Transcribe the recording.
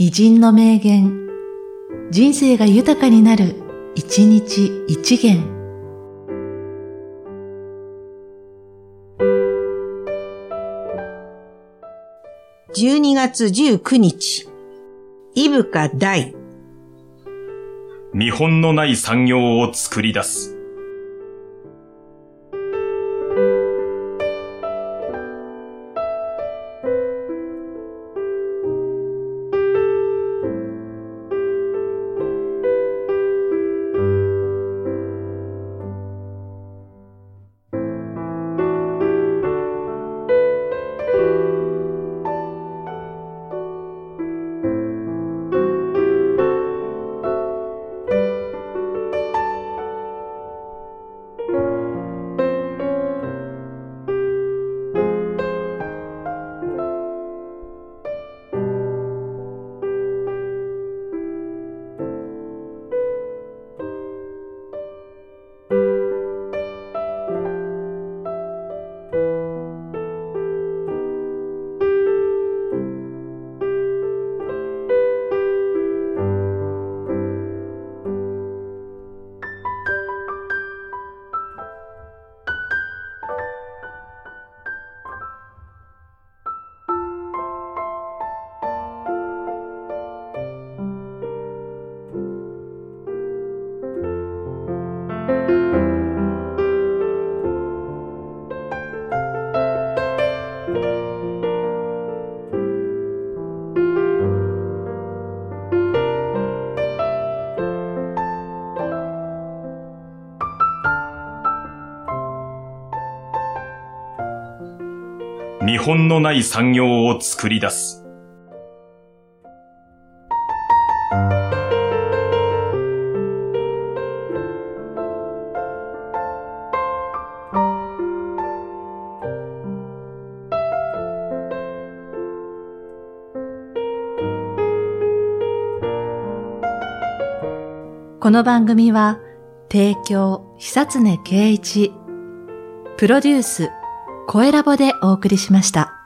偉人の名言、人生が豊かになる、一日一元。12月19日、伊深大、見本のない産業を作り出す。見本のない産業を作り出す。この番組は、提供、久常圭一、プロデュース、声ラボでお送りしました。